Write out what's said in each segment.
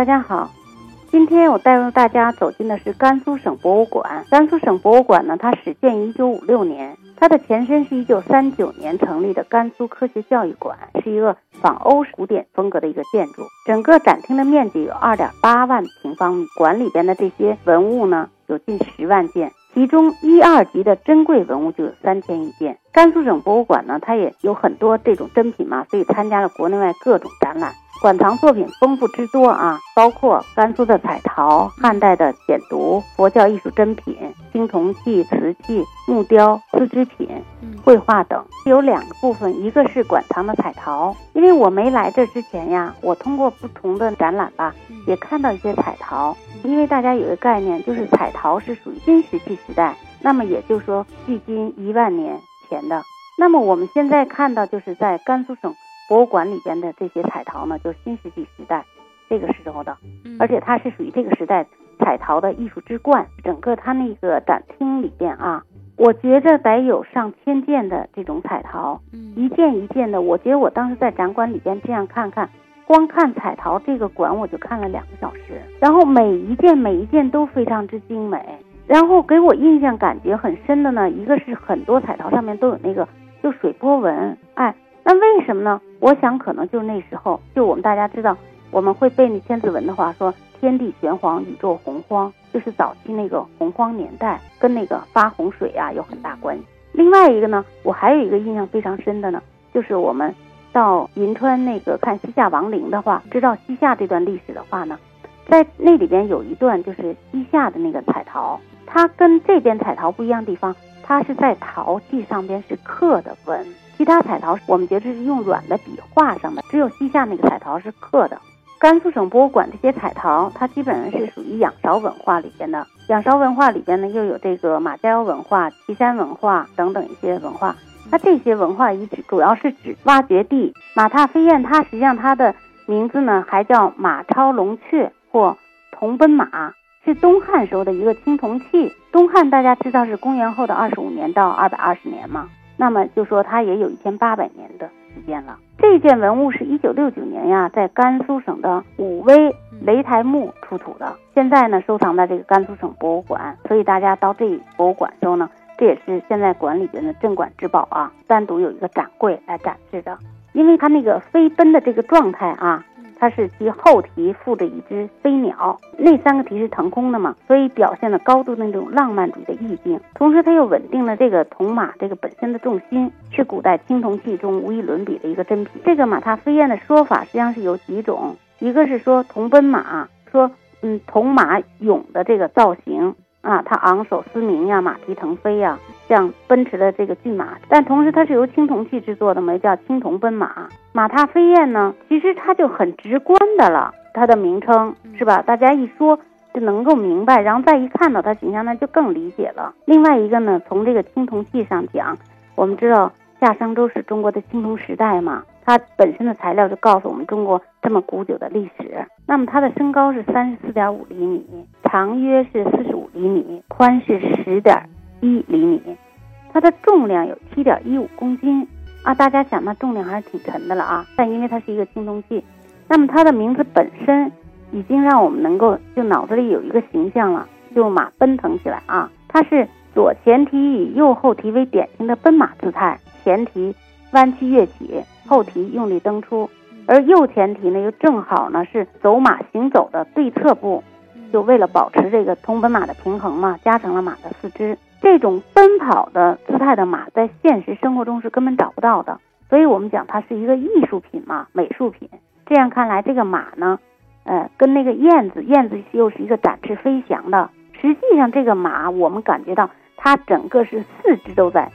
大家好，今天我带入大家走进的是甘肃省博物馆。甘肃省博物馆呢，它始建于一九五六年，它的前身是一九三九年成立的甘肃科学教育馆，是一个仿欧式古典风格的一个建筑。整个展厅的面积有二点八万平方米，馆里边的这些文物呢，有近十万件。其中一二级的珍贵文物就有三千余件。甘肃省博物馆呢，它也有很多这种珍品嘛，所以参加了国内外各种展览。馆藏作品丰富之多啊，包括甘肃的彩陶、汉代的简牍、佛教艺术珍品、青铜器、瓷器、木雕、丝织品、绘画等。有两个部分，一个是馆藏的彩陶，因为我没来这之前呀，我通过不同的展览吧，也看到一些彩陶。因为大家有一个概念，就是彩陶是属于新石器时代，那么也就是说距今一万年前的。那么我们现在看到，就是在甘肃省。博物馆里边的这些彩陶呢，就是新石器时代这个时候的，而且它是属于这个时代彩陶的艺术之冠。整个它那个展厅里边啊，我觉着得有上千件的这种彩陶，一件一件的。我觉得我当时在展馆里边这样看看，光看彩陶这个馆我就看了两个小时，然后每一件每一件都非常之精美。然后给我印象感觉很深的呢，一个是很多彩陶上面都有那个就水波纹，哎。那为什么呢？我想可能就是那时候，就我们大家知道，我们会背那千字文的话，说天地玄黄，宇宙洪荒，就是早期那个洪荒年代，跟那个发洪水啊有很大关系。另外一个呢，我还有一个印象非常深的呢，就是我们到银川那个看西夏王陵的话，知道西夏这段历史的话呢，在那里边有一段就是西夏的那个彩陶，它跟这边彩陶不一样的地方，它是在陶器上边是刻的文。其他彩陶我们觉得是用软的笔画上的，只有西夏那个彩陶是刻的。甘肃省博物馆这些彩陶，它基本上是属于仰韶文化里边的。仰韶文化里边呢，又有这个马家窑文化、岐山文化等等一些文化。它这些文化遗址主要是指挖掘地。马踏飞燕，它实际上它的名字呢还叫马超龙雀或铜奔马，是东汉时候的一个青铜器。东汉大家知道是公元后的二十五年到二百二十年吗？那么就说它也有一千八百年的时间了。这件文物是一九六九年呀，在甘肃省的武威雷台墓出土的，现在呢收藏在这个甘肃省博物馆。所以大家到这博物馆时候呢，这也是现在馆里边的镇馆之宝啊，单独有一个展柜来展示的，因为它那个飞奔的这个状态啊。它是其后蹄附着一只飞鸟，那三个蹄是腾空的嘛，所以表现了高度那种浪漫主义的意境。同时，它又稳定了这个铜马这个本身的重心，是古代青铜器中无与伦比的一个珍品。这个马踏飞燕的说法实际上是有几种，一个是说铜奔马，说嗯铜马俑的这个造型。啊，它昂首嘶鸣呀，马蹄腾飞呀，像奔驰的这个骏马。但同时，它是由青铜器制作的嘛，叫青铜奔马。马踏飞燕呢，其实它就很直观的了，它的名称是吧？大家一说就能够明白，然后再一看到它形象，那就更理解了。另外一个呢，从这个青铜器上讲，我们知道夏商周是中国的青铜时代嘛。它本身的材料就告诉我们中国这么古久的历史。那么它的身高是三十四点五厘米，长约是四十五厘米，宽是十点一厘米。它的重量有七点一五公斤啊！大家想，那重量还是挺沉的了啊。但因为它是一个青铜器，那么它的名字本身已经让我们能够就脑子里有一个形象了，就马奔腾起来啊！它是左前蹄以右后蹄为典型的奔马姿态，前蹄弯曲跃起。后蹄用力蹬出，而右前蹄呢又正好呢是走马行走的对侧部，就为了保持这个铜奔马的平衡嘛，加成了马的四肢。这种奔跑的姿态的马，在现实生活中是根本找不到的，所以我们讲它是一个艺术品嘛，美术品。这样看来，这个马呢，呃，跟那个燕子，燕子又是一个展翅飞翔的。实际上，这个马我们感觉到它整个是四肢都在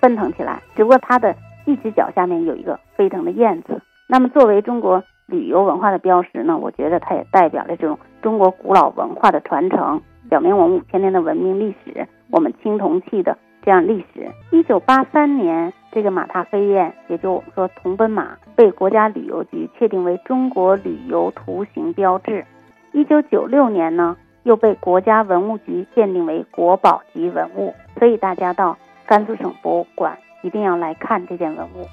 奔腾起来，只不过它的。一只脚下面有一个飞腾的燕子，那么作为中国旅游文化的标识呢，我觉得它也代表了这种中国古老文化的传承，表明我们五千年的文明历史，我们青铜器的这样历史。一九八三年，这个马踏飞燕，也就我们说铜奔马，被国家旅游局确定为中国旅游图形标志。一九九六年呢，又被国家文物局鉴定为国宝级文物。所以大家到甘肃省博物馆。一定要来看这件文物。